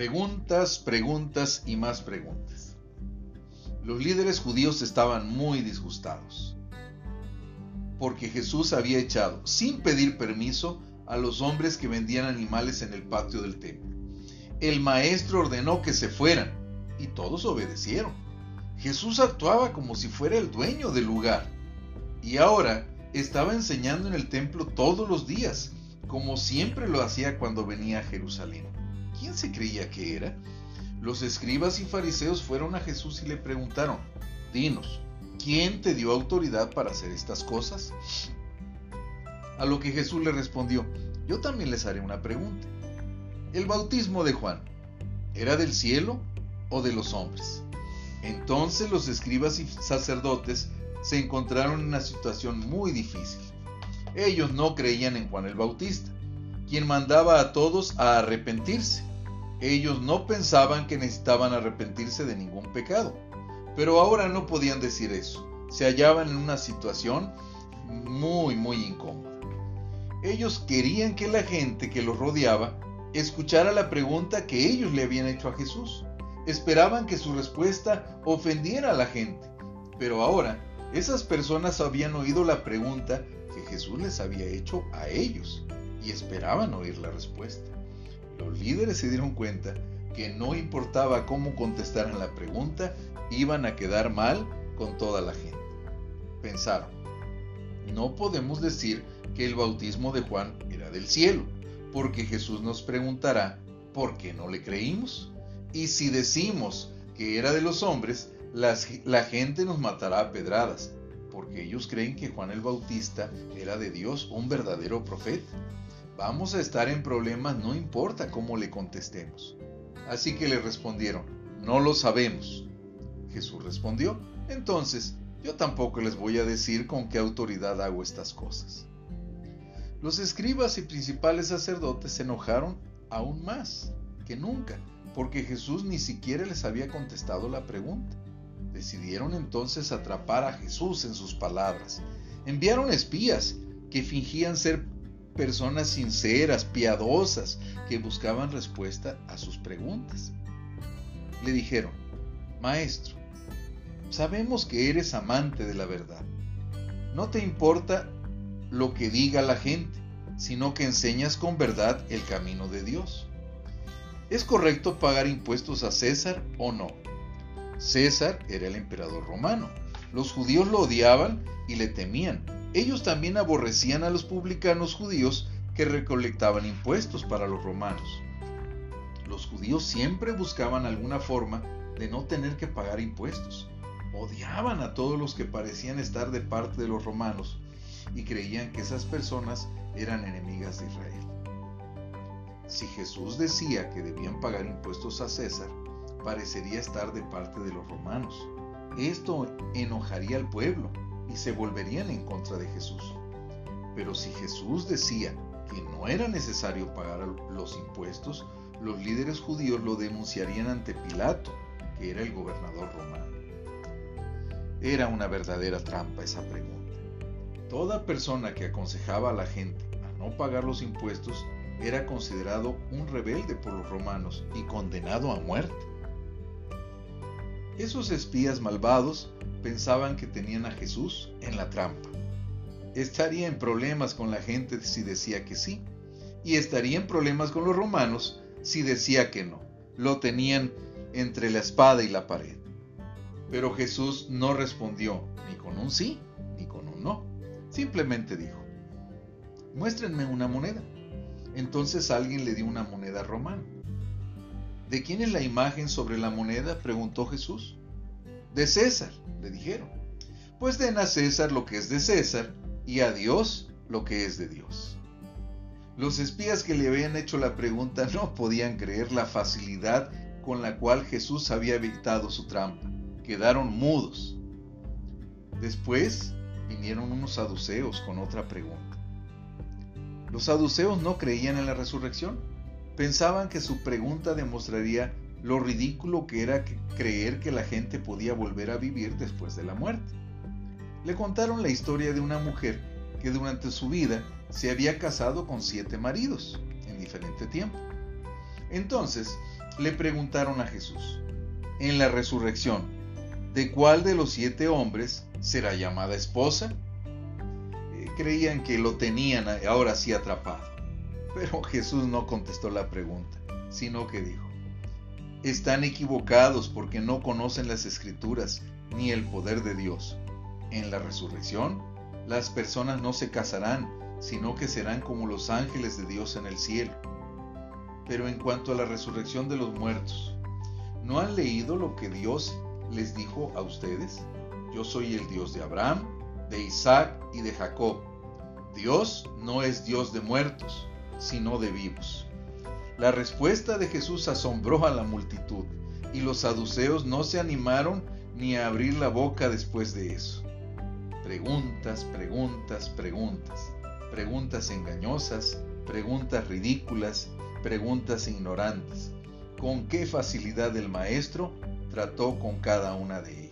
Preguntas, preguntas y más preguntas. Los líderes judíos estaban muy disgustados porque Jesús había echado, sin pedir permiso, a los hombres que vendían animales en el patio del templo. El maestro ordenó que se fueran y todos obedecieron. Jesús actuaba como si fuera el dueño del lugar y ahora estaba enseñando en el templo todos los días, como siempre lo hacía cuando venía a Jerusalén. ¿Quién se creía que era? Los escribas y fariseos fueron a Jesús y le preguntaron, dinos, ¿quién te dio autoridad para hacer estas cosas? A lo que Jesús le respondió, yo también les haré una pregunta. ¿El bautismo de Juan era del cielo o de los hombres? Entonces los escribas y sacerdotes se encontraron en una situación muy difícil. Ellos no creían en Juan el Bautista, quien mandaba a todos a arrepentirse ellos no pensaban que necesitaban arrepentirse de ningún pecado, pero ahora no podían decir eso. Se hallaban en una situación muy, muy incómoda. Ellos querían que la gente que los rodeaba escuchara la pregunta que ellos le habían hecho a Jesús. Esperaban que su respuesta ofendiera a la gente, pero ahora esas personas habían oído la pregunta que Jesús les había hecho a ellos y esperaban oír la respuesta. Los líderes se dieron cuenta que no importaba cómo contestaran la pregunta, iban a quedar mal con toda la gente. Pensaron, no podemos decir que el bautismo de Juan era del cielo, porque Jesús nos preguntará por qué no le creímos. Y si decimos que era de los hombres, la gente nos matará a pedradas, porque ellos creen que Juan el Bautista era de Dios, un verdadero profeta. Vamos a estar en problemas no importa cómo le contestemos. Así que le respondieron, no lo sabemos. Jesús respondió, entonces yo tampoco les voy a decir con qué autoridad hago estas cosas. Los escribas y principales sacerdotes se enojaron aún más que nunca, porque Jesús ni siquiera les había contestado la pregunta. Decidieron entonces atrapar a Jesús en sus palabras. Enviaron espías que fingían ser personas sinceras, piadosas, que buscaban respuesta a sus preguntas. Le dijeron, Maestro, sabemos que eres amante de la verdad. No te importa lo que diga la gente, sino que enseñas con verdad el camino de Dios. ¿Es correcto pagar impuestos a César o no? César era el emperador romano. Los judíos lo odiaban y le temían, ellos también aborrecían a los publicanos judíos que recolectaban impuestos para los romanos. Los judíos siempre buscaban alguna forma de no tener que pagar impuestos. Odiaban a todos los que parecían estar de parte de los romanos y creían que esas personas eran enemigas de Israel. Si Jesús decía que debían pagar impuestos a César, parecería estar de parte de los romanos. Esto enojaría al pueblo y se volverían en contra de Jesús. Pero si Jesús decía que no era necesario pagar los impuestos, los líderes judíos lo denunciarían ante Pilato, que era el gobernador romano. Era una verdadera trampa esa pregunta. Toda persona que aconsejaba a la gente a no pagar los impuestos era considerado un rebelde por los romanos y condenado a muerte. Esos espías malvados pensaban que tenían a Jesús en la trampa. Estaría en problemas con la gente si decía que sí, y estaría en problemas con los romanos si decía que no. Lo tenían entre la espada y la pared. Pero Jesús no respondió ni con un sí ni con un no. Simplemente dijo, muéstrenme una moneda. Entonces alguien le dio una moneda romana. ¿De quién es la imagen sobre la moneda? preguntó Jesús. De César, le dijeron. Pues den a César lo que es de César y a Dios lo que es de Dios. Los espías que le habían hecho la pregunta no podían creer la facilidad con la cual Jesús había evitado su trampa. Quedaron mudos. Después vinieron unos saduceos con otra pregunta. Los saduceos no creían en la resurrección. Pensaban que su pregunta demostraría lo ridículo que era creer que la gente podía volver a vivir después de la muerte. Le contaron la historia de una mujer que durante su vida se había casado con siete maridos en diferente tiempo. Entonces, le preguntaron a Jesús, en la resurrección, ¿de cuál de los siete hombres será llamada esposa? Eh, creían que lo tenían ahora sí atrapado. Pero Jesús no contestó la pregunta, sino que dijo, están equivocados porque no conocen las escrituras ni el poder de Dios. En la resurrección, las personas no se casarán, sino que serán como los ángeles de Dios en el cielo. Pero en cuanto a la resurrección de los muertos, ¿no han leído lo que Dios les dijo a ustedes? Yo soy el Dios de Abraham, de Isaac y de Jacob. Dios no es Dios de muertos, sino de vivos. La respuesta de Jesús asombró a la multitud, y los saduceos no se animaron ni a abrir la boca después de eso. Preguntas, preguntas, preguntas, preguntas engañosas, preguntas ridículas, preguntas ignorantes. Con qué facilidad el maestro trató con cada una de ellas.